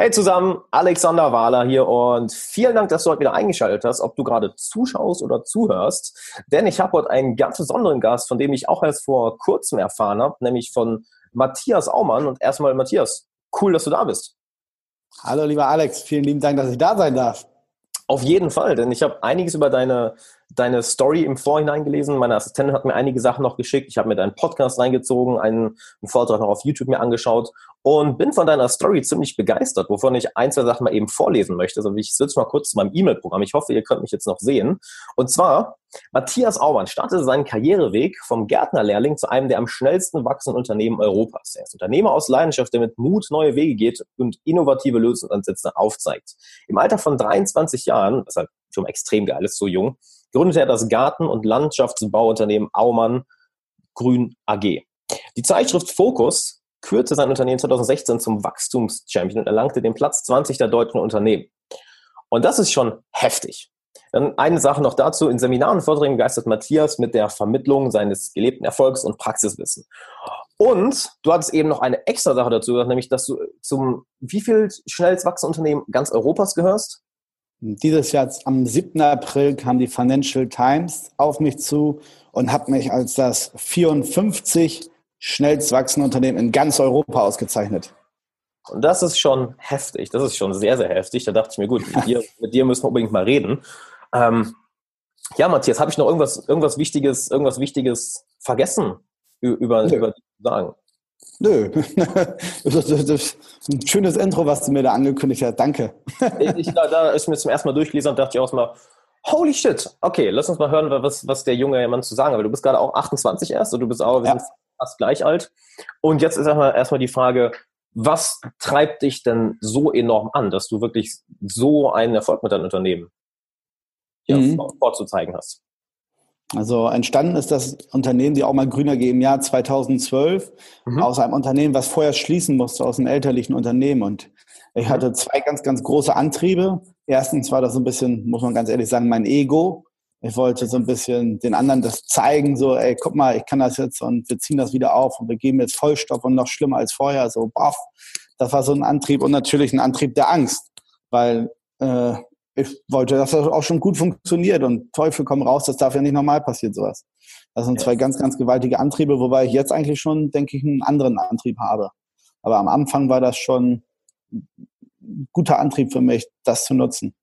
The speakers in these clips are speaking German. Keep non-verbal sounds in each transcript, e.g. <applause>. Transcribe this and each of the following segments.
Hey zusammen, Alexander Wahler hier und vielen Dank, dass du heute wieder eingeschaltet hast, ob du gerade zuschaust oder zuhörst. Denn ich habe heute einen ganz besonderen Gast, von dem ich auch erst vor kurzem erfahren habe, nämlich von Matthias Aumann. Und erstmal, Matthias, cool, dass du da bist. Hallo, lieber Alex, vielen lieben Dank, dass ich da sein darf. Auf jeden Fall, denn ich habe einiges über deine, deine Story im Vorhinein gelesen. Meine Assistentin hat mir einige Sachen noch geschickt. Ich habe mir deinen Podcast reingezogen, einen, einen Vortrag noch auf YouTube mir angeschaut und bin von deiner Story ziemlich begeistert, wovon ich ein, zwei Sachen mal eben vorlesen möchte. Also ich switch mal kurz zu meinem E-Mail-Programm. Ich hoffe, ihr könnt mich jetzt noch sehen. Und zwar, Matthias Aumann startete seinen Karriereweg vom Gärtnerlehrling zu einem der am schnellsten wachsenden Unternehmen Europas. Er ist Unternehmer aus Leidenschaft, der mit Mut neue Wege geht und innovative Lösungsansätze aufzeigt. Im Alter von 23 Jahren, was halt schon extrem geil ist, so jung, gründete er das Garten- und Landschaftsbauunternehmen Aumann Grün AG. Die Zeitschrift Focus kürte sein Unternehmen 2016 zum Wachstumschampion und erlangte den Platz 20 der deutschen Unternehmen. Und das ist schon heftig. Dann eine Sache noch dazu. In Seminaren und Vorträgen begeistert Matthias mit der Vermittlung seines gelebten Erfolgs und Praxiswissen. Und du hattest eben noch eine extra Sache dazu gesagt, nämlich, dass du zum wie viel schnellst wachsenden Unternehmen ganz Europas gehörst? Dieses Jahr am 7. April kam die Financial Times auf mich zu und hat mich als das 54 schnellst wachsende Unternehmen in ganz Europa ausgezeichnet. Und das ist schon heftig. Das ist schon sehr, sehr heftig. Da dachte ich mir, gut, mit dir, <laughs> mit dir müssen wir unbedingt mal reden. Ähm, ja, Matthias, habe ich noch irgendwas, irgendwas Wichtiges, irgendwas Wichtiges vergessen über, über zu sagen? Nö, <laughs> das ist ein schönes Intro, was du mir da angekündigt hast. Danke. ich, da, da ist mir zum ersten Mal durchgelesen und dachte ich auch mal, holy shit, okay, lass uns mal hören, was, was der junge Mann zu sagen hat. Du bist gerade auch 28 erst und du bist auch, wir ja. sind fast gleich alt. Und jetzt ist erstmal, erstmal die Frage, was treibt dich denn so enorm an, dass du wirklich so einen Erfolg mit deinem Unternehmen mhm. vorzuzeigen hast? Also entstanden ist das Unternehmen, die auch mal Grüner G im Jahr 2012, mhm. aus einem Unternehmen, was vorher schließen musste, aus einem elterlichen Unternehmen. Und ich mhm. hatte zwei ganz, ganz große Antriebe. Erstens war das so ein bisschen, muss man ganz ehrlich sagen, mein Ego. Ich wollte so ein bisschen den anderen das zeigen, so, ey, guck mal, ich kann das jetzt und wir ziehen das wieder auf und wir geben jetzt Vollstoff und noch schlimmer als vorher, so, baff. Das war so ein Antrieb und natürlich ein Antrieb der Angst, weil äh, ich wollte, dass das auch schon gut funktioniert und Teufel komm raus, das darf ja nicht normal passieren, sowas. Das sind zwei ganz, ganz gewaltige Antriebe, wobei ich jetzt eigentlich schon, denke ich, einen anderen Antrieb habe. Aber am Anfang war das schon ein guter Antrieb für mich, das zu nutzen.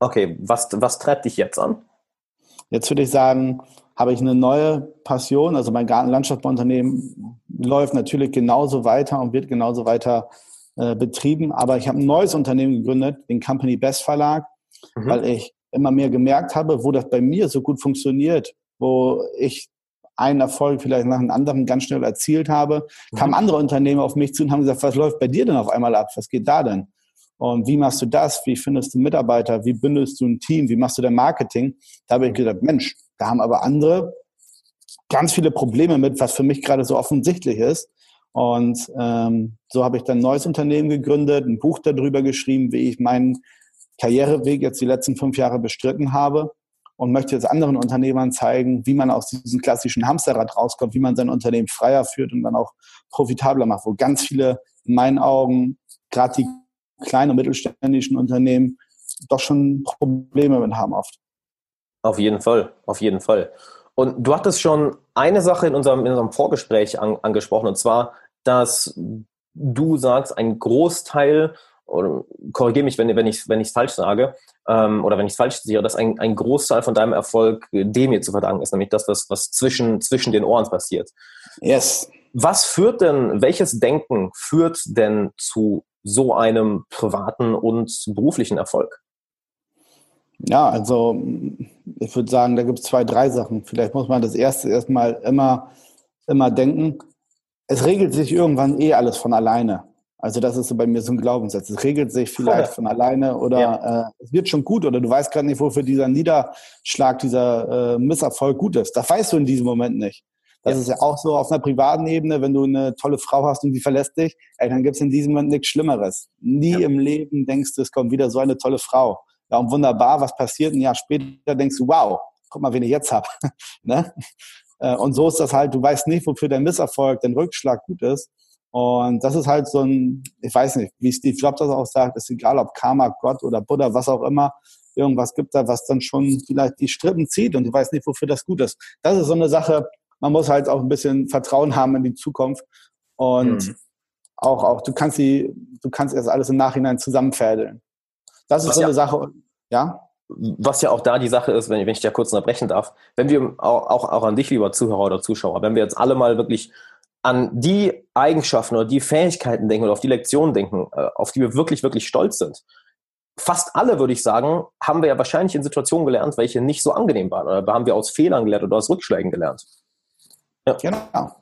Okay, was, was treibt dich jetzt an? Jetzt würde ich sagen, habe ich eine neue Passion. Also mein Gartenlandschaftsbauunternehmen läuft natürlich genauso weiter und wird genauso weiter äh, betrieben. Aber ich habe ein neues Unternehmen gegründet, den Company Best Verlag mhm. weil ich immer mehr gemerkt habe, wo das bei mir so gut funktioniert, wo ich einen Erfolg vielleicht nach einem anderen ganz schnell erzielt habe, mhm. kamen andere Unternehmen auf mich zu und haben gesagt, was läuft bei dir denn auf einmal ab? Was geht da denn? Und wie machst du das? Wie findest du Mitarbeiter? Wie bündelst du ein Team? Wie machst du dein Marketing? Da habe ich gedacht, Mensch, da haben aber andere ganz viele Probleme mit, was für mich gerade so offensichtlich ist. Und ähm, so habe ich dann ein neues Unternehmen gegründet, ein Buch darüber geschrieben, wie ich meinen Karriereweg jetzt die letzten fünf Jahre bestritten habe und möchte jetzt anderen Unternehmern zeigen, wie man aus diesem klassischen Hamsterrad rauskommt, wie man sein Unternehmen freier führt und dann auch profitabler macht, wo ganz viele in meinen Augen, gerade die kleinen und mittelständischen Unternehmen, doch schon Probleme mit haben oft. Auf jeden Fall, auf jeden Fall. Und du hattest schon eine Sache in unserem, in unserem Vorgespräch an, angesprochen, und zwar, dass du sagst, ein Großteil oder korrigiere mich, wenn, wenn ich es wenn falsch sage, ähm, oder wenn ich es falsch sehe, dass ein, ein Großteil von deinem Erfolg dem hier zu verdanken ist, nämlich das, was, was zwischen, zwischen den Ohren passiert. Yes. Was führt denn, welches Denken führt denn zu so einem privaten und beruflichen Erfolg? Ja, also ich würde sagen, da gibt es zwei, drei Sachen. Vielleicht muss man das erste erstmal immer, immer denken. Es regelt sich irgendwann eh alles von alleine. Also das ist so bei mir so ein Glaubenssatz. Es regelt sich vielleicht von alleine oder ja. äh, es wird schon gut oder du weißt gerade nicht, wofür dieser Niederschlag, dieser äh, Misserfolg gut ist. Das weißt du in diesem Moment nicht. Das ja. ist ja auch so auf einer privaten Ebene, wenn du eine tolle Frau hast und die verlässt dich, ey, dann gibt es in diesem Moment nichts Schlimmeres. Nie ja. im Leben denkst du, es kommt wieder so eine tolle Frau. Ja, und wunderbar, was passiert? Ein Jahr später denkst du, wow, guck mal, wen ich jetzt habe. <laughs> ne? Äh, und so ist das halt, du weißt nicht, wofür dein Misserfolg, dein Rückschlag gut ist. Und das ist halt so ein, ich weiß nicht, wie Steve Jobs das auch sagt, ist egal ob Karma, Gott oder Buddha, was auch immer, irgendwas gibt da, was dann schon vielleicht die Strippen zieht und ich weiß nicht, wofür das gut ist. Das ist so eine Sache, man muss halt auch ein bisschen Vertrauen haben in die Zukunft und mhm. auch, auch, du kannst die, du kannst erst alles im Nachhinein zusammenfädeln. Das ist was so eine ja, Sache, ja? Was ja auch da die Sache ist, wenn ich, wenn ich dir kurz unterbrechen darf, wenn wir auch, auch, auch an dich, lieber Zuhörer oder Zuschauer, wenn wir jetzt alle mal wirklich an die Eigenschaften oder die Fähigkeiten denken oder auf die Lektionen denken, äh, auf die wir wirklich, wirklich stolz sind. Fast alle, würde ich sagen, haben wir ja wahrscheinlich in Situationen gelernt, welche nicht so angenehm waren. Oder haben wir aus Fehlern gelernt oder aus Rückschlägen gelernt. Ja. Genau.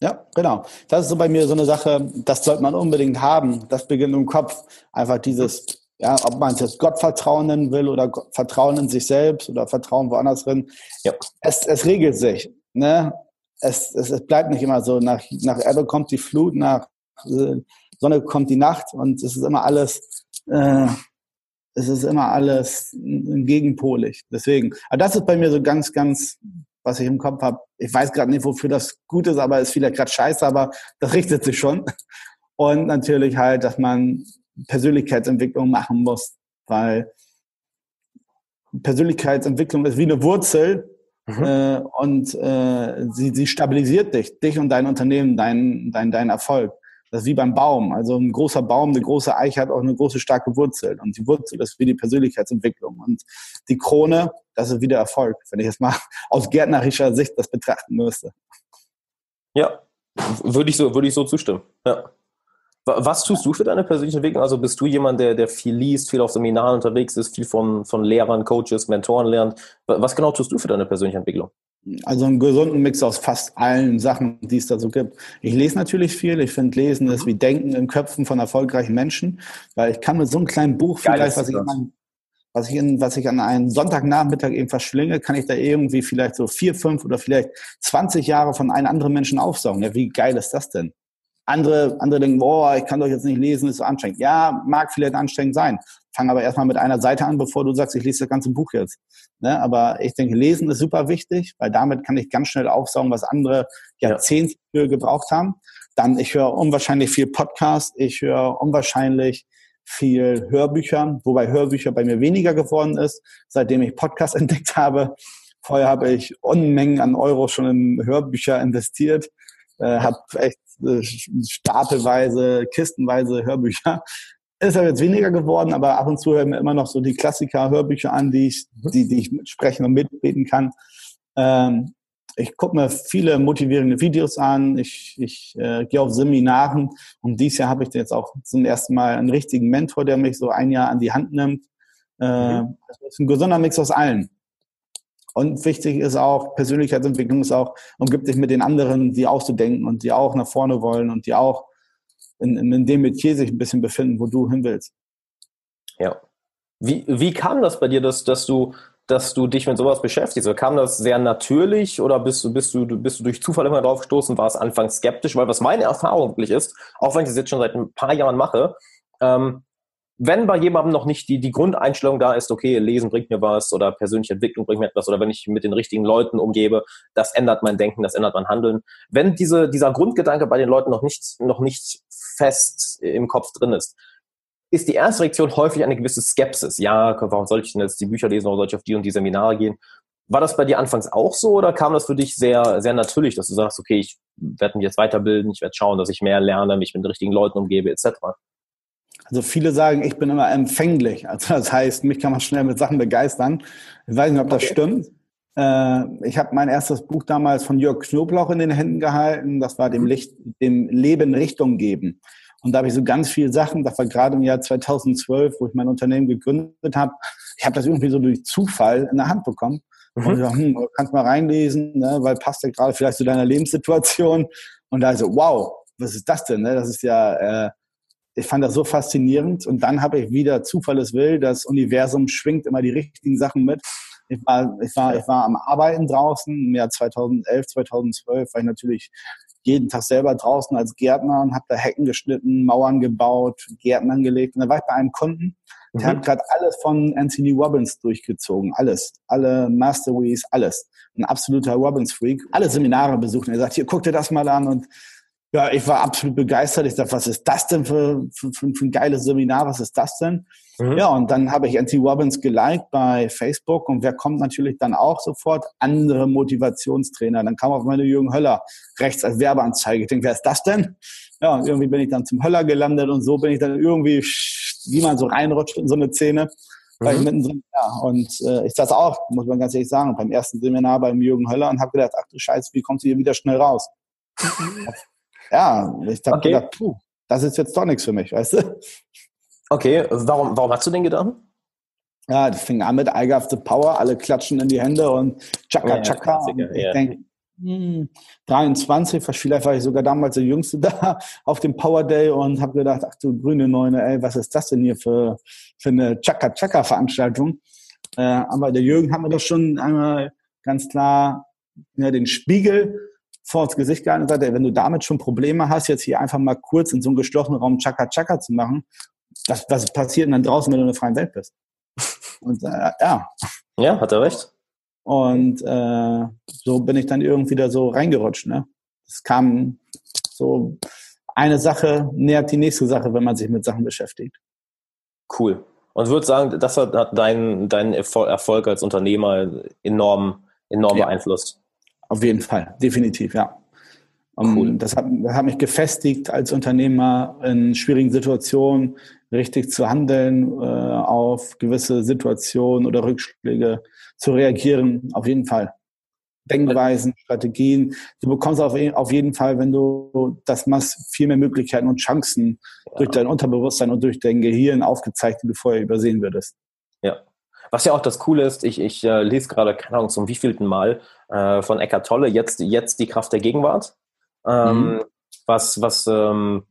Ja, genau. Das ist so bei mir so eine Sache, das sollte man unbedingt haben. Das beginnt im Kopf. Einfach dieses, ja, ob man es jetzt Gottvertrauen nennen will oder Vertrauen in sich selbst oder Vertrauen woanders drin. Ja. Es, es regelt sich. Ne? Es, es, es bleibt nicht immer so. Nach, nach Ebbe kommt die Flut, nach äh, Sonne kommt die Nacht und es ist immer alles, äh, es ist immer alles gegenpolig. Deswegen, aber das ist bei mir so ganz, ganz, was ich im Kopf habe. Ich weiß gerade nicht, wofür das gut ist, aber es ist vielleicht gerade scheiße, aber das richtet sich schon. Und natürlich halt, dass man Persönlichkeitsentwicklung machen muss, weil Persönlichkeitsentwicklung ist wie eine Wurzel, Mhm. Äh, und äh, sie, sie stabilisiert dich, dich und dein Unternehmen, dein, dein, dein Erfolg. Das ist wie beim Baum. Also ein großer Baum, eine große Eiche hat auch eine große, starke Wurzel. Und die Wurzel ist wie die Persönlichkeitsentwicklung. Und die Krone, das ist wieder Erfolg, wenn ich jetzt mal <laughs> aus gärtnerischer Sicht das betrachten müsste. Ja, würde ich so, würde ich so zustimmen. Ja. Was tust du für deine persönliche Entwicklung? Also bist du jemand, der, der viel liest, viel auf Seminaren unterwegs ist, viel von, von Lehrern, Coaches, Mentoren lernt? Was genau tust du für deine persönliche Entwicklung? Also einen gesunden Mix aus fast allen Sachen, die es da so gibt. Ich lese natürlich viel. Ich finde, Lesen ist wie Denken in Köpfen von erfolgreichen Menschen, weil ich kann mit so einem kleinen Buch vielleicht, was ich, an, was ich, in, was ich an einem Sonntagnachmittag eben verschlinge, kann ich da irgendwie vielleicht so vier, fünf oder vielleicht 20 Jahre von einem anderen Menschen aufsaugen. Ja, wie geil ist das denn? Andere, andere denken, boah, ich kann doch jetzt nicht lesen, ist so anstrengend. Ja, mag vielleicht anstrengend sein. Fang aber erstmal mit einer Seite an, bevor du sagst, ich lese das ganze Buch jetzt. Ne? Aber ich denke, lesen ist super wichtig, weil damit kann ich ganz schnell aufsaugen, was andere Jahrzehnte für gebraucht haben. Dann, ich höre unwahrscheinlich viel Podcast, ich höre unwahrscheinlich viel Hörbücher, wobei Hörbücher bei mir weniger geworden ist, seitdem ich Podcast <laughs> entdeckt habe. Vorher habe ich Unmengen an Euro schon in Hörbücher investiert, äh, habe echt äh, stapelweise, kistenweise Hörbücher. <laughs> Ist aber jetzt weniger geworden, aber ab und zu hören wir immer noch so die Klassiker-Hörbücher an, die ich, mhm. die, die ich mitsprechen und mitbeten kann. Ähm, ich gucke mir viele motivierende Videos an. Ich, ich äh, gehe auf Seminaren und dieses Jahr habe ich jetzt auch zum ersten Mal einen richtigen Mentor, der mich so ein Jahr an die Hand nimmt. Äh, mhm. Das ist ein gesunder Mix aus allen. Und wichtig ist auch, Persönlichkeitsentwicklung ist auch, umgibt dich mit den anderen, die auch so denken und die auch nach vorne wollen und die auch in, in, in dem Metier sich ein bisschen befinden, wo du hin willst. Ja. Wie, wie kam das bei dir, dass, dass du dass du dich mit sowas beschäftigst? Oder kam das sehr natürlich oder bist du, bist du, bist du durch Zufall immer drauf gestoßen, war es anfangs skeptisch? Weil was meine Erfahrung wirklich ist, auch wenn ich das jetzt schon seit ein paar Jahren mache, ähm, wenn bei jemandem noch nicht die, die Grundeinstellung da ist, okay, Lesen bringt mir was oder persönliche Entwicklung bringt mir etwas oder wenn ich mit den richtigen Leuten umgebe, das ändert mein Denken, das ändert mein Handeln. Wenn diese, dieser Grundgedanke bei den Leuten noch nicht, noch nicht fest im Kopf drin ist, ist die erste Reaktion häufig eine gewisse Skepsis. Ja, warum soll ich denn jetzt die Bücher lesen, warum soll ich auf die und die Seminare gehen? War das bei dir anfangs auch so oder kam das für dich sehr, sehr natürlich, dass du sagst, okay, ich werde mich jetzt weiterbilden, ich werde schauen, dass ich mehr lerne, mich mit den richtigen Leuten umgebe, etc.? Also viele sagen, ich bin immer empfänglich. Also das heißt, mich kann man schnell mit Sachen begeistern. Ich weiß nicht, ob das okay. stimmt. Äh, ich habe mein erstes Buch damals von Jörg Knoblauch in den Händen gehalten. Das war dem, mhm. Licht, dem Leben Richtung geben. Und da habe ich so ganz viele Sachen, das war gerade im Jahr 2012, wo ich mein Unternehmen gegründet habe. Ich habe das irgendwie so durch Zufall in der Hand bekommen. Mhm. Und ich dachte, hm, kannst mal reinlesen, ne, weil passt ja gerade vielleicht zu deiner Lebenssituation. Und da so, wow, was ist das denn? Ne? Das ist ja äh, ich fand das so faszinierend. Und dann habe ich wieder Zufall es will, das Universum schwingt immer die richtigen Sachen mit. Ich war, ich war, ich war am Arbeiten draußen im Jahr 2011, 2012 war ich natürlich jeden Tag selber draußen als Gärtner und habe da Hecken geschnitten, Mauern gebaut, Gärten angelegt. Und da war ich bei einem Kunden, der mhm. hat gerade alles von Anthony Robbins durchgezogen. Alles. Alle Masteries, alles. Ein absoluter Robbins-Freak. Alle Seminare besucht. Und er sagt, hier, guck dir das mal an. Und Ja, ich war absolut begeistert. Ich dachte, was ist das denn für, für, für ein geiles Seminar? Was ist das denn? Mhm. Ja, und dann habe ich Anthony Robbins geliked bei Facebook und wer kommt natürlich dann auch sofort? Andere Motivationstrainer. Dann kam auf meine Jürgen Höller rechts als Werbeanzeige. Ich denke, wer ist das denn? Ja, und irgendwie bin ich dann zum Höller gelandet und so bin ich dann irgendwie, wie man so reinrutscht in so eine Szene. Weil mhm. mittendrin, ja. Und äh, ich saß auch, muss man ganz ehrlich sagen, beim ersten Seminar beim Jürgen Höller und habe gedacht, ach du Scheiße, wie kommst du hier wieder schnell raus? <laughs> ja, ich habe okay. gedacht, puh, das ist jetzt doch nichts für mich, weißt du? Okay, warum, warum hast du den Gedanken? Ja, das fing an mit I got the power, alle klatschen in die Hände und Chaka ja, Chaka. Und ich ja. denke, hm, 23, vielleicht war ich sogar damals der Jüngste <laughs> da auf dem Power Day und habe gedacht, ach du grüne Neune, ey, was ist das denn hier für, für eine Chaka Chaka Veranstaltung? Äh, aber der Jürgen hat mir das schon einmal ganz klar ja, den Spiegel vor ins Gesicht gehalten und gesagt, ey, wenn du damit schon Probleme hast, jetzt hier einfach mal kurz in so einem geschlossenen Raum Chaka Chaka zu machen, was, was passiert denn dann draußen, wenn du in der freien Welt bist? <laughs> Und äh, ja. Ja, hat er recht. Und äh, so bin ich dann irgendwie da so reingerutscht. Ne? Es kam so eine Sache nähert die nächste Sache, wenn man sich mit Sachen beschäftigt. Cool. Und würde sagen, das hat deinen dein Erfolg als Unternehmer enorm, enorm ja. beeinflusst. Auf jeden Fall, definitiv, ja. Cool. Das hat, das hat mich gefestigt als Unternehmer in schwierigen Situationen, richtig zu handeln, äh, auf gewisse Situationen oder Rückschläge zu reagieren. Auf jeden Fall. Denkweisen, Strategien. Du bekommst auf, auf jeden Fall, wenn du das machst, viel mehr Möglichkeiten und Chancen ja. durch dein Unterbewusstsein und durch dein Gehirn aufgezeigt, die du vorher übersehen würdest. Ja. Was ja auch das Coole ist, ich, ich äh, lese gerade, keine Ahnung, zum wievielten Mal äh, von Eckart Tolle, jetzt, jetzt die Kraft der Gegenwart. Ähm, mhm. Was, was ähm,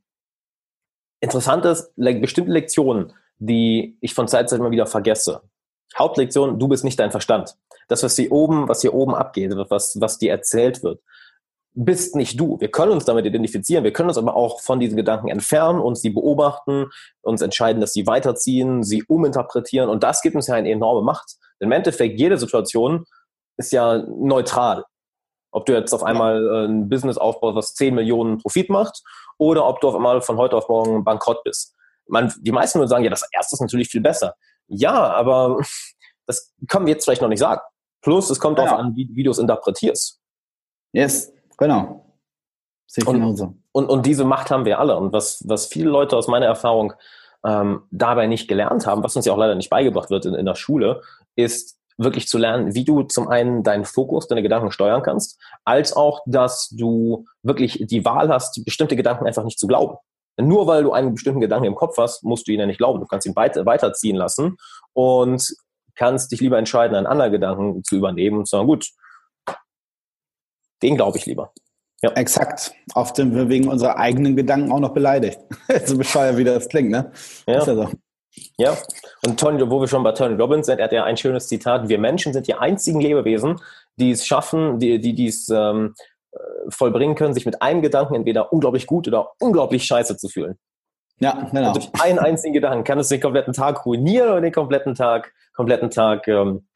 interessant ist, bestimmte Lektionen, die ich von Zeit zu Zeit immer wieder vergesse. Hauptlektion, du bist nicht dein Verstand. Das, was hier oben, was hier oben abgeht, was, was dir erzählt wird, bist nicht du. Wir können uns damit identifizieren, wir können uns aber auch von diesen Gedanken entfernen, uns die beobachten, uns entscheiden, dass sie weiterziehen, sie uminterpretieren und das gibt uns ja eine enorme Macht. Im Endeffekt, jede Situation ist ja neutral. Ob du jetzt auf einmal äh, ein Business aufbaust, was 10 Millionen Profit macht, oder ob du auf einmal von heute auf morgen bankrott bist. Man, die meisten würden sagen, ja, das erste ist natürlich viel besser. Ja, aber <laughs> das können wir jetzt vielleicht noch nicht sagen. Plus, es kommt darauf an, wie, wie du es interpretierst. Yes, genau. Sehe ich und, genauso. Und, und diese Macht haben wir alle. Und was, was viele Leute aus meiner Erfahrung ähm, dabei nicht gelernt haben, was uns ja auch leider nicht beigebracht wird in, in der Schule, ist wirklich zu lernen, wie du zum einen deinen Fokus, deine Gedanken steuern kannst, als auch, dass du wirklich die Wahl hast, bestimmte Gedanken einfach nicht zu glauben. Nur weil du einen bestimmten Gedanken im Kopf hast, musst du ihn ja nicht glauben. Du kannst ihn weiter, weiterziehen lassen und kannst dich lieber entscheiden, einen anderen Gedanken zu übernehmen und zu sagen, gut, den glaube ich lieber. Ja. Exakt. Oft sind wir wegen unserer eigenen Gedanken auch noch beleidigt. <laughs> so bescheuert, wie das klingt, ne? Ja. Ist ja so. Ja, und Tony, wo wir schon bei Tony Robbins sind, er hat ja ein schönes Zitat, wir Menschen sind die einzigen Lebewesen, die es schaffen, die, die, die es ähm, äh, vollbringen können, sich mit einem Gedanken entweder unglaublich gut oder unglaublich scheiße zu fühlen. Ja, genau. Und durch einen einzigen Gedanken kann es den kompletten Tag ruinieren oder den kompletten Tag, kompletten Tag, ähm,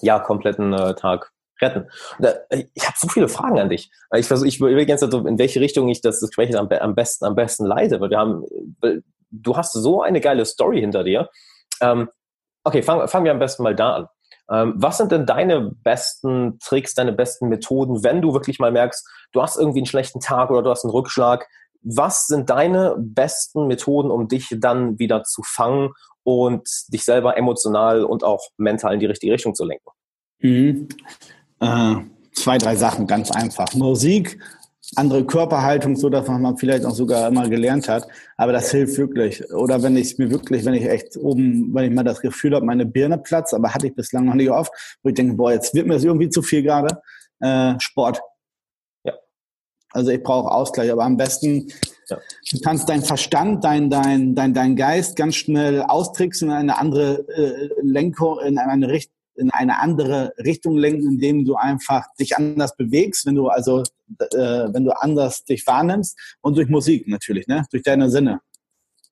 ja, kompletten äh, Tag retten. Da, äh, ich habe so viele Fragen an dich. Ich versuche, ich überlege jetzt, also, in welche Richtung ich das Gespräch am, am besten, am besten leite, weil wir haben, du hast so eine geile Story hinter dir. Ähm, okay, fangen fang wir am besten mal da an. Ähm, was sind denn deine besten Tricks, deine besten Methoden, wenn du wirklich mal merkst, du hast irgendwie einen schlechten Tag oder du hast einen Rückschlag? Was sind deine besten Methoden, um dich dann wieder zu fangen und dich selber emotional und auch mental in die richtige Richtung zu lenken? Mhm. Äh, zwei, drei Sachen, ganz einfach. Musik andere Körperhaltung, so dass man vielleicht auch sogar immer gelernt hat. Aber das hilft wirklich. Oder wenn ich mir wirklich, wenn ich echt oben, wenn ich mal das Gefühl habe, meine Birne platzt, aber hatte ich bislang noch nicht oft, wo ich denke, boah, jetzt wird mir das irgendwie zu viel gerade. Äh, Sport. Ja. Also ich brauche Ausgleich, aber am besten, ja. du kannst deinen Verstand, dein, dein, dein, dein Geist ganz schnell austricksen in eine andere äh, Lenkung, in eine Richtung in eine andere Richtung lenken, indem du einfach dich anders bewegst, wenn du also, äh, wenn du anders dich wahrnimmst und durch Musik natürlich, ne, durch deine Sinne.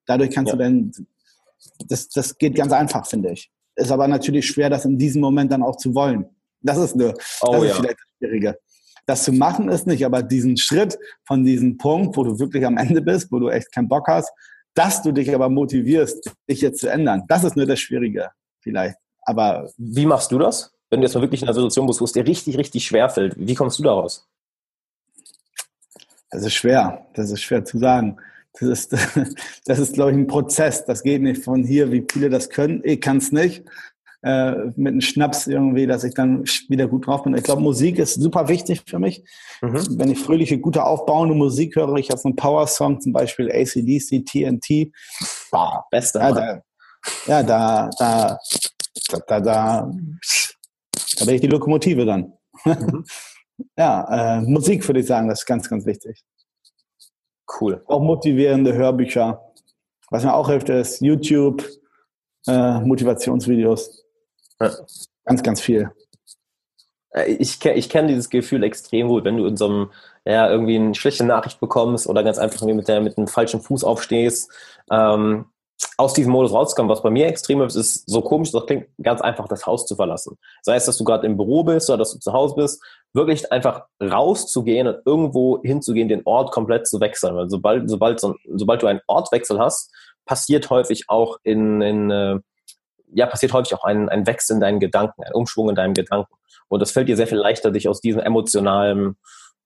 Dadurch kannst ja. du dann, das, das geht ganz einfach, finde ich. Ist aber natürlich schwer, das in diesem Moment dann auch zu wollen. Das ist, eine, oh, das ist vielleicht das Schwierige. das zu machen ist nicht, aber diesen Schritt von diesem Punkt, wo du wirklich am Ende bist, wo du echt keinen Bock hast, dass du dich aber motivierst, dich jetzt zu ändern. Das ist nur das Schwierige vielleicht. Aber wie machst du das? Wenn du jetzt mal wirklich in einer Situation bist, wo es dir richtig, richtig schwer fällt, wie kommst du daraus? Das ist schwer. Das ist schwer zu sagen. Das ist, <laughs> das ist, glaube ich, ein Prozess. Das geht nicht von hier, wie viele das können. Ich kann es nicht. Äh, mit einem Schnaps irgendwie, dass ich dann wieder gut drauf bin. Ich glaube, Musik ist super wichtig für mich. Mhm. Wenn ich fröhliche, gute, aufbauende Musik höre, ich habe so einen Power-Song, zum Beispiel ACDC, TNT. Boah, beste. Ja, da, ja, da, da, da, da, da, da bin ich die Lokomotive dann. Mhm. <laughs> ja, äh, Musik würde ich sagen, das ist ganz, ganz wichtig. Cool. Auch motivierende Hörbücher. Was mir auch hilft, ist YouTube, äh, Motivationsvideos. Ja. Ganz, ganz viel. Äh, ich, ich kenne dieses Gefühl extrem gut, wenn du in so einem, ja, irgendwie eine schlechte Nachricht bekommst oder ganz einfach mit, der, mit einem falschen Fuß aufstehst, ähm, aus diesem Modus rauszukommen. Was bei mir extrem ist, ist so komisch, das klingt ganz einfach, das Haus zu verlassen. Sei es, dass du gerade im Büro bist oder dass du zu Hause bist, wirklich einfach rauszugehen und irgendwo hinzugehen, den Ort komplett zu wechseln. Weil sobald, sobald, sobald du einen Ortwechsel hast, passiert häufig auch in, in äh, ja, passiert häufig auch ein, ein Wechsel in deinen Gedanken, ein Umschwung in deinen Gedanken. Und es fällt dir sehr viel leichter, dich aus diesem emotionalen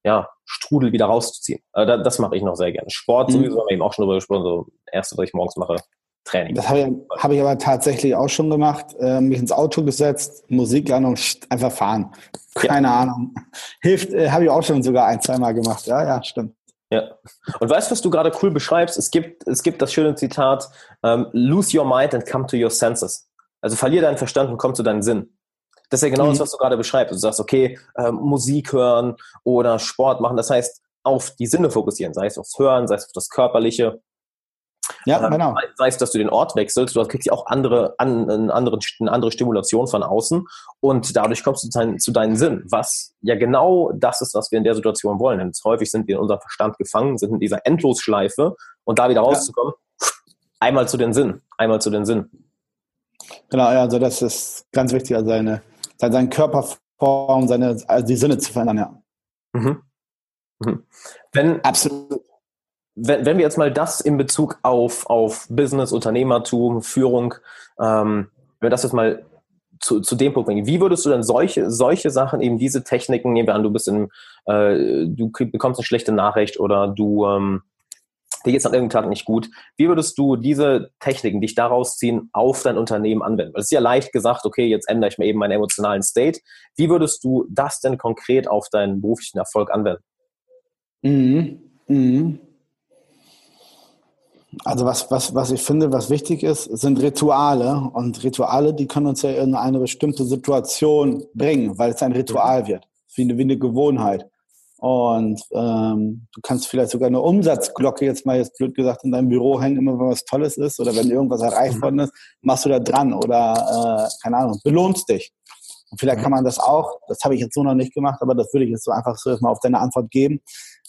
ja, Strudel wieder rauszuziehen. Äh, das, das mache ich noch sehr gerne. Sport mhm. sowieso, haben wir eben auch schon darüber gesprochen, so erste, was ich morgens mache, Training. Das habe ich, hab ich aber tatsächlich auch schon gemacht. Äh, mich ins Auto gesetzt, Musik an und einfach fahren. Keine ja. Ahnung. Hilft, äh, habe ich auch schon sogar ein, zweimal gemacht. Ja, ja, stimmt. Ja. Und weißt du, was du gerade cool beschreibst? Es gibt, es gibt das schöne Zitat, ähm, lose your mind and come to your senses. Also verlier deinen Verstand und komm zu deinem Sinn. Das ist ja genau mhm. das, was du gerade beschreibst. Du sagst, okay, ähm, Musik hören oder Sport machen. Das heißt, auf die Sinne fokussieren, sei es aufs Hören, sei es auf das Körperliche. Ja, ähm, genau. Sei es, dass du den Ort wechselst, du kriegst ja auch andere, an, eine, andere, eine andere Stimulation von außen und dadurch kommst du zu, dein, zu deinen Sinn, was ja genau das ist, was wir in der Situation wollen. Denn häufig sind wir in unserem Verstand gefangen, sind in dieser Endlosschleife und da wieder rauszukommen, ja. einmal zu den Sinn, einmal zu den Sinn. Genau, ja, also das ist ganz wichtig, also seine, seine Körperform, seine, also die Sinne zu verändern, ja. Mhm. Mhm. Wenn, Absolut wenn, wenn wir jetzt mal das in Bezug auf, auf Business, Unternehmertum, Führung, ähm, wenn wir das jetzt mal zu, zu dem Punkt bringen, wie würdest du denn solche, solche Sachen, eben diese Techniken, nehmen wir an, du bist in, äh, du bekommst eine schlechte Nachricht oder du, ähm, dir geht es an irgendeinem Tag nicht gut. Wie würdest du diese Techniken, die dich daraus ziehen, auf dein Unternehmen anwenden? Es ist ja leicht gesagt, okay, jetzt ändere ich mir eben meinen emotionalen State. Wie würdest du das denn konkret auf deinen beruflichen Erfolg anwenden? Mhm. Mhm. Also was, was, was ich finde, was wichtig ist, sind Rituale. Und Rituale, die können uns ja in eine bestimmte Situation bringen, weil es ein Ritual wird, wie eine, wie eine Gewohnheit. Und ähm, du kannst vielleicht sogar eine Umsatzglocke jetzt mal jetzt blöd gesagt in deinem Büro hängen, immer wenn was Tolles ist oder wenn irgendwas erreicht mhm. worden ist, machst du da dran oder äh, keine Ahnung, belohnst dich. Und vielleicht mhm. kann man das auch, das habe ich jetzt so noch nicht gemacht, aber das würde ich jetzt so einfach so erstmal auf deine Antwort geben.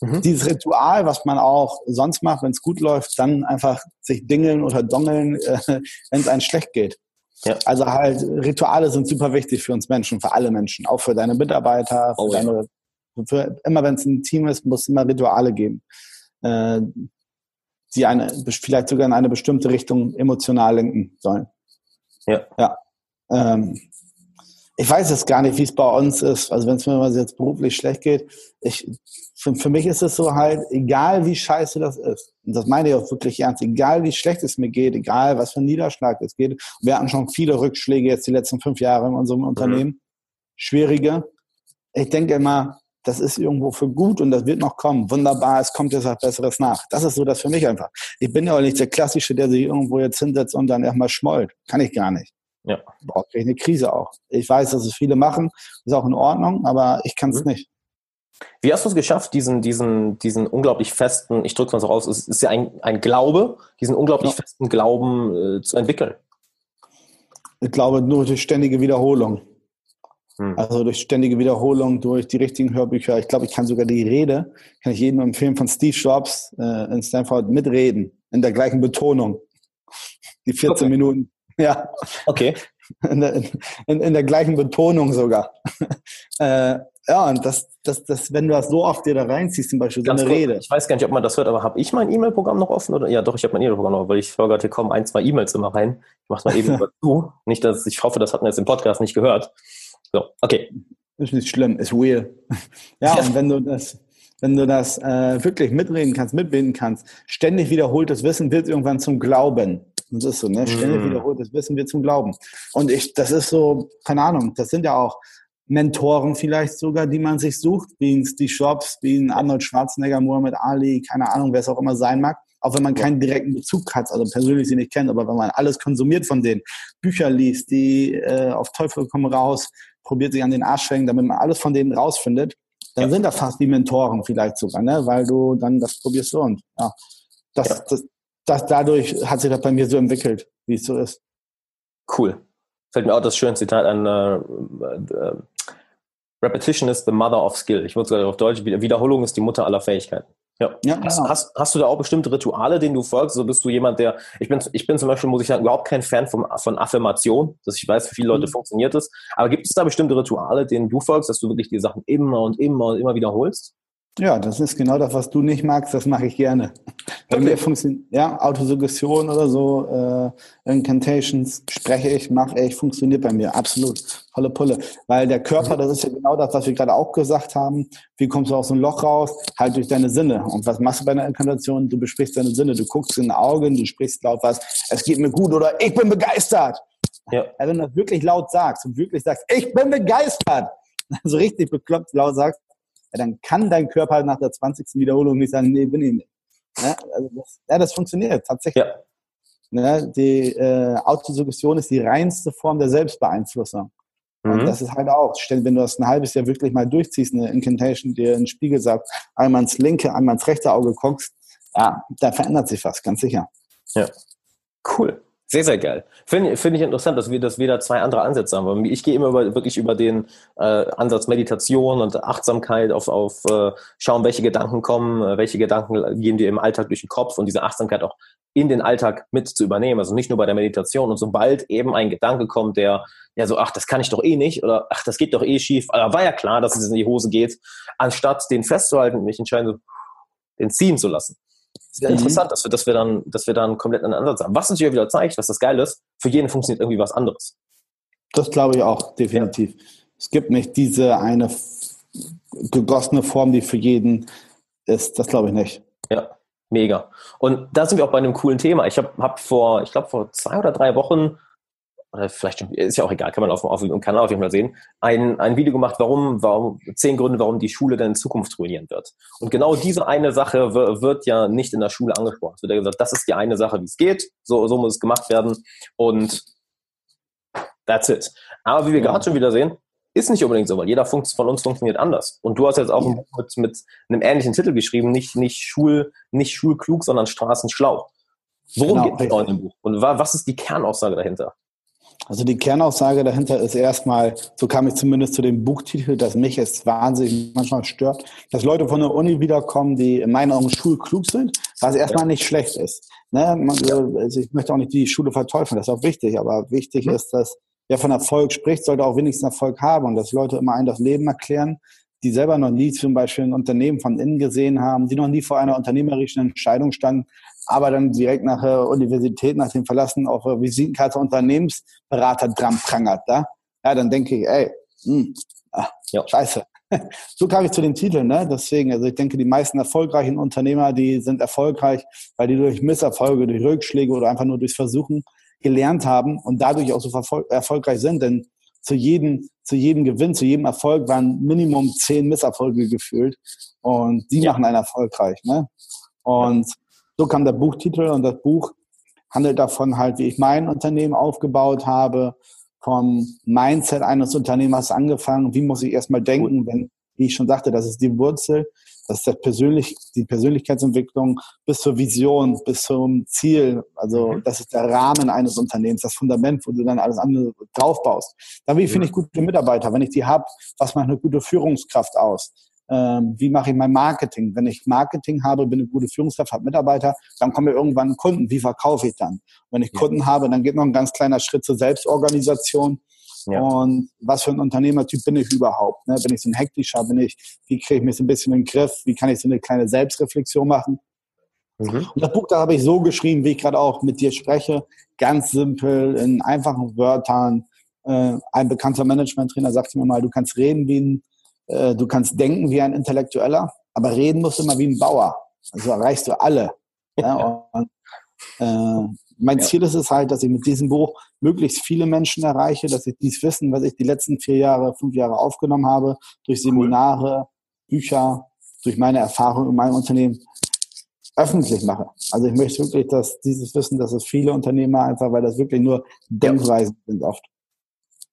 Mhm. Dieses Ritual, was man auch sonst macht, wenn es gut läuft, dann einfach sich dingeln oder dongeln, <laughs> äh, wenn es einem schlecht geht. Ja. Also halt, Rituale sind super wichtig für uns Menschen, für alle Menschen, auch für deine Mitarbeiter, für oh, deine, für, immer wenn es ein Team ist, muss es immer Rituale geben, äh, die eine, vielleicht sogar in eine bestimmte Richtung emotional lenken sollen. Ja. Ja. Ähm, ich weiß jetzt gar nicht, wie es bei uns ist. Also wenn es mir jetzt beruflich schlecht geht, ich, für, für mich ist es so halt, egal wie scheiße das ist, und das meine ich auch wirklich ernst, egal wie schlecht es mir geht, egal was für ein Niederschlag es geht, wir hatten schon viele Rückschläge jetzt die letzten fünf Jahre in unserem Unternehmen, mhm. schwierige. Ich denke immer, das ist irgendwo für gut und das wird noch kommen. Wunderbar, es kommt jetzt was Besseres nach. Das ist so das für mich einfach. Ich bin ja auch nicht der Klassische, der sich irgendwo jetzt hinsetzt und dann erstmal schmollt. Kann ich gar nicht. Ja. Boah, kriege ich eine Krise auch. Ich weiß, dass es viele machen, ist auch in Ordnung, aber ich kann es mhm. nicht. Wie hast du es geschafft, diesen, diesen, diesen unglaublich festen, ich drücke es mal so raus, es ist ja ein, ein Glaube, diesen unglaublich ja. festen Glauben äh, zu entwickeln? Ich glaube nur durch ständige Wiederholung. Hm. Also durch ständige Wiederholung, durch die richtigen Hörbücher. Ich glaube, ich kann sogar die Rede, kann ich jedem empfehlen, von Steve Jobs äh, in Stanford mitreden, in der gleichen Betonung. Die 14 okay. Minuten. Ja. Okay. In der, in, in der gleichen Betonung sogar. <laughs> äh, ja, und das, das, das, wenn du das so oft dir da reinziehst, zum Beispiel Ganz so eine kurz, Rede. Ich weiß gar nicht, ob man das hört, aber habe ich mein E-Mail-Programm noch offen? Oder? Ja, doch, ich habe mein E-Mail-Programm noch, weil ich höre gerade, hier kommen ein, zwei E-Mails immer rein. Ich mache mal eben <laughs> zu. Nicht, dass ich hoffe, das hat man jetzt im Podcast nicht gehört. So, okay. Ist nicht schlimm, ist weird. <laughs> Ja, und wenn du das, wenn du das äh, wirklich mitreden kannst, mitbinden kannst, ständig wiederholtes Wissen wird irgendwann zum Glauben. Das ist so, ne? Ständig Mm. wiederholtes Wissen wird zum Glauben. Und ich, das ist so, keine Ahnung, das sind ja auch Mentoren vielleicht sogar, die man sich sucht, wie ein Steve Jobs, wie ein Arnold Schwarzenegger, Muhammad Ali, keine Ahnung, wer es auch immer sein mag. Auch wenn man keinen direkten Bezug hat, also persönlich sie nicht kennt, aber wenn man alles konsumiert von denen, Bücher liest, die äh, auf Teufel kommen raus, probiert sich an den Arsch schwenken, damit man alles von denen rausfindet, dann Ja. sind das fast wie Mentoren vielleicht sogar, ne? weil du dann das probierst so und ja, das, Ja. das, das dadurch hat sich das bei mir so entwickelt, wie es so ist. Cool. Fällt mir auch das schöne Zitat an, äh, äh, Repetition is the mother of skill. Ich würde sogar auf Deutsch, Wiederholung ist die Mutter aller Fähigkeiten. Ja. Ja, Hast, hast, hast du da auch bestimmte Rituale, denen du folgst? So bist du jemand, der, ich bin, ich bin zum Beispiel, muss ich sagen, überhaupt kein Fan von, von Affirmation, dass ich weiß, für viele Leute Mhm. funktioniert das. Aber gibt es da bestimmte Rituale, denen du folgst, dass du wirklich die Sachen immer und immer und immer wiederholst? Ja, das ist genau das, was du nicht magst, das mache ich gerne. Bei Okay. mir funktioniert, ja, Autosuggestion oder so, äh, Incantations spreche ich, mache ich, funktioniert bei mir, absolut. Volle Pulle. Weil der Körper, das ist ja genau das, was wir gerade auch gesagt haben. Wie kommst du aus dem Loch raus? Halt durch deine Sinne. Und was machst du bei einer Inkantation? Du besprichst deine Sinne, du guckst in die Augen, du sprichst laut was, es geht mir gut oder ich bin begeistert. Ja. Ja, wenn du das wirklich laut sagst und wirklich sagst, ich bin begeistert, <laughs> also richtig bekloppt laut sagst, ja, dann kann dein Körper nach der 20. Wiederholung nicht sagen, nee, bin ich nicht. Ja, also das, ja, das funktioniert tatsächlich. Ja. Ne, die äh, Autosuggestion ist die reinste Form der Selbstbeeinflussung. Und Mhm. das ist halt auch, stell, wenn du das ein halbes Jahr wirklich mal durchziehst, eine Incantation, dir in den Spiegel sagt, einmal ins linke, einmal ins rechte Auge guckst, ja, da verändert sich was, ganz sicher. Cool. Sehr, sehr geil. Finde finde ich interessant, dass wir, dass wir da zwei andere Ansätze haben. Ich gehe immer über, wirklich über den äh, Ansatz Meditation und Achtsamkeit auf, auf äh, schauen, welche Gedanken kommen, äh, welche Gedanken gehen dir im Alltag durch den Kopf und diese Achtsamkeit auch in den Alltag mit zu übernehmen. Also nicht nur bei der Meditation. Und sobald eben ein Gedanke kommt, der ja so, ach, das kann ich doch eh nicht oder ach, das geht doch eh schief, aber war ja klar, dass es in die Hose geht, anstatt den festzuhalten und mich entscheiden, den ziehen zu lassen. Sehr Mhm. interessant, dass wir, dass wir dann, dass wir dann einen komplett anderen Ansatz haben. Was natürlich auch wieder zeigt, was das geil ist, für jeden funktioniert irgendwie was anderes. Das glaube ich auch, definitiv. Es gibt nicht diese eine gegossene Form, die für jeden ist. Das glaube ich nicht. Ja, mega. Und da sind wir auch bei einem coolen Thema. Ich habe hab vor, ich glaube vor zwei oder drei Wochen, oder vielleicht schon, ist ja auch egal, kann man auf, auf dem Kanal auf jeden Fall sehen, ein, ein Video gemacht, warum, warum, zehn Gründe, warum die Schule dann in Zukunft ruinieren wird. Und genau diese eine Sache wird ja nicht in der Schule angesprochen. Es wird ja gesagt, das ist die eine Sache, wie es geht, so, so muss es gemacht werden und that's it. Aber wie wir Ja. gerade schon wieder sehen, ist nicht unbedingt so, weil jeder Funkt von uns funktioniert anders. Und du hast jetzt auch ein Buch mit, mit einem ähnlichen Titel geschrieben, nicht, nicht, Schul, nicht schulklug, sondern straßenschlau. Worum Genau, geht es genau in dem Buch? Und wa- was ist die Kernaussage dahinter? Also die Kernaussage dahinter ist erstmal, so kam ich zumindest zu dem Buchtitel, dass mich es wahnsinnig manchmal stört, dass Leute von der Uni wiederkommen, die in meinen Augen schulklug sind, was erstmal nicht schlecht ist. Ne? Man, also ich möchte auch nicht die Schule verteufeln, das ist auch wichtig, aber wichtig Mhm. ist, dass wer von Erfolg spricht, sollte auch wenigstens Erfolg haben und dass Leute immer einen das Leben erklären, die selber noch nie zum Beispiel ein Unternehmen von innen gesehen haben, die noch nie vor einer unternehmerischen Entscheidung standen, aber dann direkt nach der Universität, nach dem Verlassen auf der Visitenkarte Unternehmensberater dran prangert. Da? Ja, dann denke ich, ey, hm, ah, Ja. scheiße. <laughs> So kam ich zu den Titeln, ne? Deswegen, also ich denke, die meisten erfolgreichen Unternehmer, die sind erfolgreich, weil die durch Misserfolge, durch Rückschläge oder einfach nur durchs Versuchen gelernt haben und dadurch auch so erfolgreich sind. Denn zu jedem, zu jedem Gewinn, zu jedem Erfolg waren Minimum zehn Misserfolge gefühlt. Und die Ja. machen einen erfolgreich. Ne? Und so kam der Buchtitel und das Buch handelt davon halt, wie ich mein Unternehmen aufgebaut habe, vom Mindset eines Unternehmers angefangen, wie muss ich erstmal denken, wenn, wie ich schon sagte, das ist die Wurzel, das ist das Persönlich, die Persönlichkeitsentwicklung bis zur Vision, bis zum Ziel. Also Mhm. das ist der Rahmen eines Unternehmens, das Fundament, wo du dann alles andere draufbaust. Dann wie finde ich gute Mitarbeiter? Wenn ich die habe, was macht eine gute Führungskraft aus? Ähm, wie mache ich mein Marketing? Wenn ich Marketing habe, bin eine gute Führungskraft, habe Mitarbeiter, dann kommen mir irgendwann Kunden. Wie verkaufe ich dann? Wenn ich Kunden habe, dann geht noch ein ganz kleiner Schritt zur Selbstorganisation. Ja. Und was für ein Unternehmertyp bin ich überhaupt? Ne? Bin ich so ein hektischer? Bin ich, wie kriege ich mich so ein bisschen in den Griff? Wie kann ich so eine kleine Selbstreflexion machen? Mhm. Und das Buch, da habe ich so geschrieben, wie ich gerade auch mit dir spreche. Ganz simpel, in einfachen Wörtern. Äh, ein bekannter Management-Trainer sagte mir mal, du kannst reden wie ein äh, du kannst denken wie ein Intellektueller, aber reden musst du immer wie ein Bauer. Also erreichst du alle. <laughs> Ja, und, äh, mein ja. Ziel ist es halt, dass ich mit diesem Buch möglichst viele Menschen erreiche, dass ich dies Wissen, was ich die letzten vier Jahre, fünf Jahre aufgenommen habe, durch Seminare, Bücher, durch meine Erfahrung in meinem Unternehmen öffentlich mache. Also ich möchte wirklich, dass dieses Wissen, dass es viele Unternehmer einfach, weil das wirklich nur Denkweisen ja. sind oft.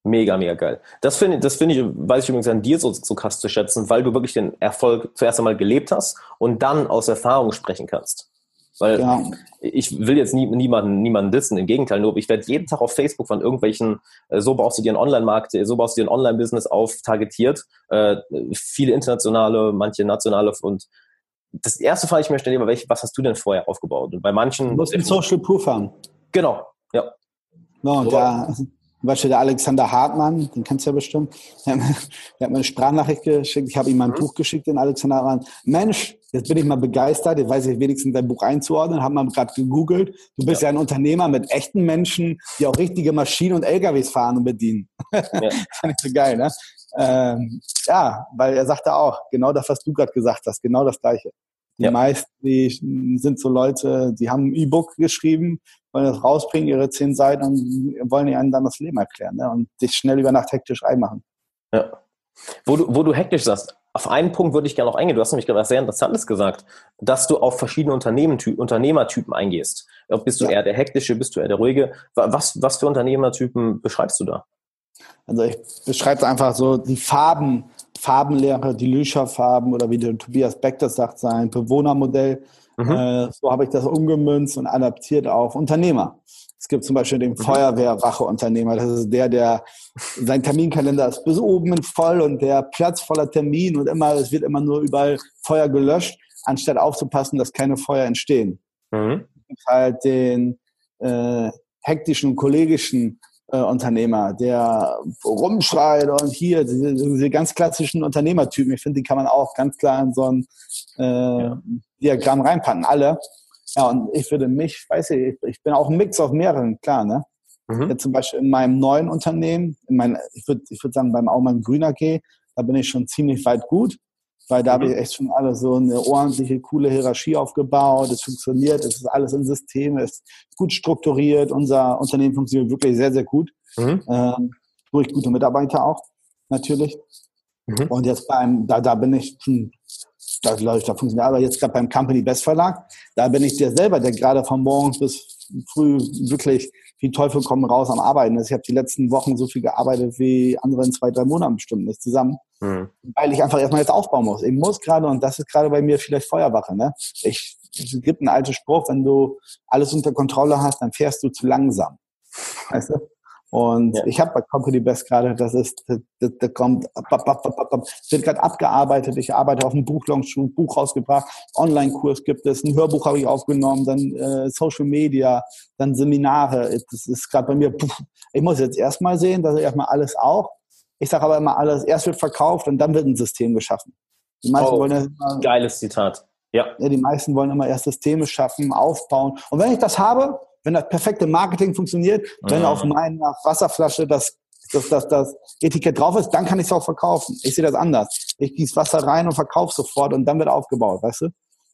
Mega, mega geil. Das finde das finde ich, weiß ich übrigens an dir so, so krass zu schätzen, weil du wirklich den Erfolg zuerst einmal gelebt hast und dann aus Erfahrung sprechen kannst. Weil ja. ich will jetzt nie, niemanden, niemanden dissen, im Gegenteil, nur ich werde jeden Tag auf Facebook von irgendwelchen, äh, so baust du dir einen Online-Markt, so baust du dir ein Online-Business auf, targetiert. Äh, viele internationale, manche nationale und das erste Frage ich mir stelle, welche, was hast du denn vorher aufgebaut? Und bei manchen. Du musst einen Social Proof haben. Genau, ja. No, so, da, zum Beispiel der Alexander Hartmann, den kennst du ja bestimmt. <laughs> Der hat mir eine Sprachnachricht geschickt. Ich habe ihm mein mhm. Buch geschickt, den Alexander Hartmann. Mensch, jetzt bin ich mal begeistert. Jetzt weiß ich wenigstens dein Buch einzuordnen. Haben wir gerade gegoogelt. Du bist ja. ja. ein Unternehmer mit echten Menschen, die auch richtige Maschinen und LKWs fahren und bedienen. Ja. <laughs> Fand ich so geil, ne? Ähm, ja, weil er sagte auch, genau das, was du gerade gesagt hast, genau das Gleiche. Die ja. meisten die sind so Leute, die haben ein E-Book geschrieben, wollen das rausbringen, ihre zehn Seiten und wollen ihnen dann das Leben erklären ne? und dich schnell über Nacht hektisch einmachen. Ja. Wo du, wo du hektisch sagst, auf einen Punkt würde ich gerne noch eingehen. Du hast nämlich gerade was sehr Interessantes gesagt, dass du auf verschiedene Unternehmertypen eingehst. Bist du ja. eher der hektische, bist du eher der ruhige? Was, was für Unternehmertypen beschreibst du da? Also ich beschreibe einfach so die Farben, Farbenlehre, die Lüscher-Farben oder wie der Tobias Beck das sagt, sein Bewohnermodell. Mhm. Äh, so habe ich das umgemünzt und adaptiert auf Unternehmer. Es gibt zum Beispiel den mhm. Feuerwehrwache-Unternehmer. Das ist der, der sein Terminkalender ist bis oben voll und der Platz voller Termin und immer, es wird immer nur überall Feuer gelöscht, anstatt aufzupassen, dass keine Feuer entstehen. Mhm. Halt den äh, hektischen, kollegischen äh, Unternehmer, der rumschreit und hier, diese, diese ganz klassischen Unternehmertypen, ich finde, die kann man auch ganz klar in so ein äh, ja. Diagramm reinpacken, alle. Ja, und ich würde mich, weiß ich, ich bin auch ein Mix auf mehreren, klar, ne? Mhm. Jetzt zum Beispiel in meinem neuen Unternehmen, in mein, ich würde ich würd sagen, beim Aumann Grüner G, da bin ich schon ziemlich weit gut weil da mhm. habe ich echt schon alle so eine ordentliche, coole Hierarchie aufgebaut. Es funktioniert, es ist alles im System, es ist gut strukturiert. Unser Unternehmen funktioniert wirklich sehr, sehr gut. Mhm. Ähm, durch gute Mitarbeiter auch, natürlich. Mhm. Und jetzt beim, da, da bin ich schon, da läuft, da funktioniert, aber jetzt gerade beim Company Best Verlag, da bin ich der selber, der gerade von morgens bis früh wirklich wie Teufel kommen raus am Arbeiten. Ich habe die letzten Wochen so viel gearbeitet wie andere in zwei, drei Monaten bestimmt nicht zusammen. Mhm. Weil ich einfach erstmal jetzt aufbauen muss. Ich muss gerade, und das ist gerade bei mir vielleicht Feuerwache, ne? Ich, es gibt einen alten Spruch, wenn du alles unter Kontrolle hast, dann fährst du zu langsam. Weißt du? Und ja. ich habe bei Company Best gerade, das ist, da kommt, es wird gerade abgearbeitet. Ich arbeite auf einem Buchlaunch, ein Buch rausgebracht, Online-Kurs gibt es, ein Hörbuch habe ich aufgenommen, dann äh, Social Media, dann Seminare. Das ist gerade bei mir, puh, ich muss jetzt erstmal sehen, dass ich erstmal alles auch. Ich sage aber immer alles, erst wird verkauft und dann wird ein System geschaffen. Die meisten oh, wollen ja immer, geiles Zitat. Ja. ja. Die meisten wollen immer erst Systeme schaffen, aufbauen. Und wenn ich das habe, wenn das perfekte Marketing funktioniert, wenn auf meiner Wasserflasche das, das, das, das Etikett drauf ist, dann kann ich es auch verkaufen. Ich sehe das anders. Ich gieße Wasser rein und verkaufe sofort und dann wird aufgebaut, weißt du?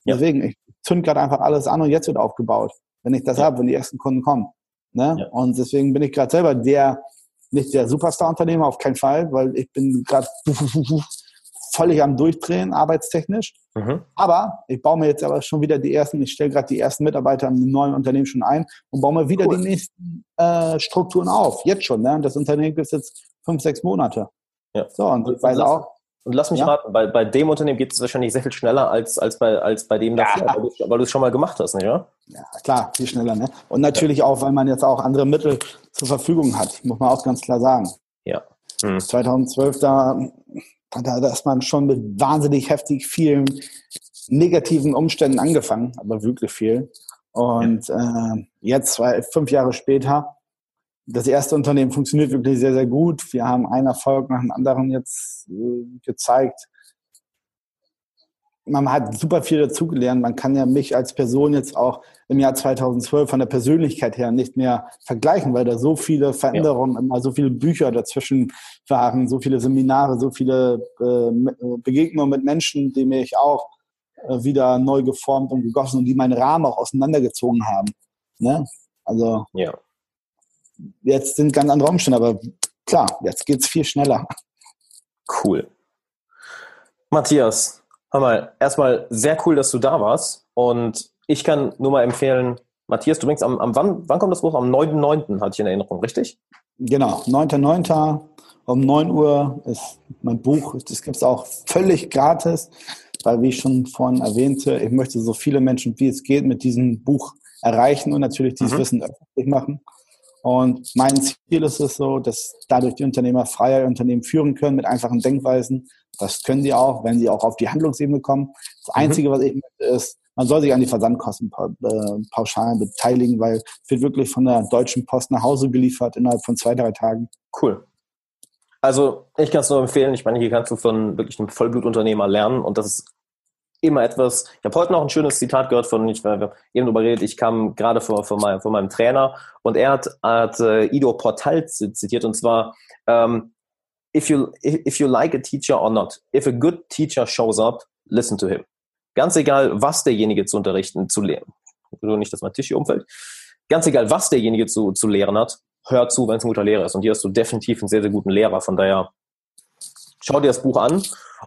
Ja. Deswegen, ich zünd gerade einfach alles an und jetzt wird aufgebaut, wenn ich das ja. habe, wenn die ersten Kunden kommen. Ne? Ja. Und deswegen bin ich gerade selber der, nicht der Superstar-Unternehmer, auf keinen Fall, weil ich bin gerade völlig am Durchdrehen, arbeitstechnisch. Mhm. Aber ich baue mir jetzt aber schon wieder die ersten, ich stelle gerade die ersten Mitarbeiter im neuen Unternehmen schon ein und baue mir wieder cool. die nächsten äh, Strukturen auf. Jetzt schon. Ne? Das Unternehmen gibt es jetzt fünf, sechs Monate. Ja. So, und, und ich weiß auch. Und lass mich ja? raten, bei, bei dem Unternehmen geht es wahrscheinlich sehr viel schneller als, als, bei, als bei dem ja. davor, weil du es schon mal gemacht hast, nicht wahr? Ja, klar, viel schneller. Ne? Und natürlich ja. auch, weil man jetzt auch andere Mittel zur Verfügung hat, muss man auch ganz klar sagen. Ja. Hm. 2012 da da, da ist man schon mit wahnsinnig heftig vielen negativen Umständen angefangen, aber wirklich viel. Und äh, jetzt, zwei, fünf Jahre später, das erste Unternehmen funktioniert wirklich sehr, sehr gut. Wir haben einen Erfolg nach dem anderen jetzt äh, gezeigt man hat super viel dazugelernt. Man kann ja mich als Person jetzt auch im Jahr 2012 von der Persönlichkeit her nicht mehr vergleichen, weil da so viele Veränderungen, ja. immer so viele Bücher dazwischen waren, so viele Seminare, so viele äh, Begegnungen mit Menschen, die mich auch äh, wieder neu geformt und gegossen und die meinen Rahmen auch auseinandergezogen haben. Ne? Also ja. jetzt sind ganz andere Umstände, aber klar, jetzt geht's viel schneller. Cool. Matthias, mal, erstmal sehr cool, dass du da warst. Und ich kann nur mal empfehlen, Matthias, du bringst am, am wann, wann kommt das Buch? Am 9.9. hatte ich in Erinnerung, richtig? Genau, 9.9. um 9 Uhr ist mein Buch. Das gibt es auch völlig gratis, weil, wie ich schon vorhin erwähnte, ich möchte so viele Menschen, wie es geht, mit diesem Buch erreichen und natürlich dieses mhm. Wissen öffentlich machen. Und mein Ziel ist es so, dass dadurch die Unternehmer freier Unternehmen führen können mit einfachen Denkweisen. Das können die auch, wenn sie auch auf die Handlungsebene kommen. Das mhm. Einzige, mhm. was ich möchte, ist, man soll sich an die Versandkosten äh, beteiligen, weil es wird wirklich von der Deutschen Post nach Hause geliefert innerhalb von zwei, drei Tagen. Cool. Also ich kann es nur empfehlen. Ich meine, hier kannst du von wirklich einem Vollblutunternehmer lernen und das ist immer etwas. Ich habe heute noch ein schönes Zitat gehört von, ich war eben darüber redet, ich kam gerade von, von, meinem, von meinem Trainer und er hat, hat äh, Ido Portal zitiert und zwar, ähm, if, you, if you like a teacher or not, if a good teacher shows up, listen to him. Ganz egal, was derjenige zu unterrichten, zu lehren. Nur nicht, dass mein Tisch hier umfällt. Ganz egal, was derjenige zu, zu lehren hat, hör zu, wenn es ein guter Lehrer ist. Und hier hast du definitiv einen sehr, sehr guten Lehrer. Von daher, schau dir das Buch an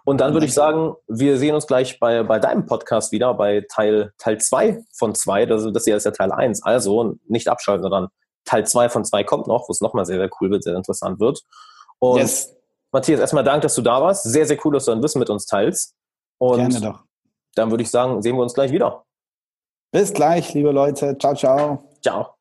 und dann würde ich sagen, wir sehen uns gleich bei, bei deinem Podcast wieder, bei Teil, Teil 2 von 2. Das, das hier ist ja Teil 1. Also nicht abschalten, sondern Teil 2 von 2 kommt noch, wo es nochmal sehr, sehr cool wird, sehr interessant wird. Und yes. Matthias, erstmal Dank, dass du da warst. Sehr, sehr cool, dass du dein Wissen mit uns teilst. Und Gerne doch. Dann würde ich sagen, sehen wir uns gleich wieder. Bis gleich, liebe Leute. Ciao, ciao. Ciao.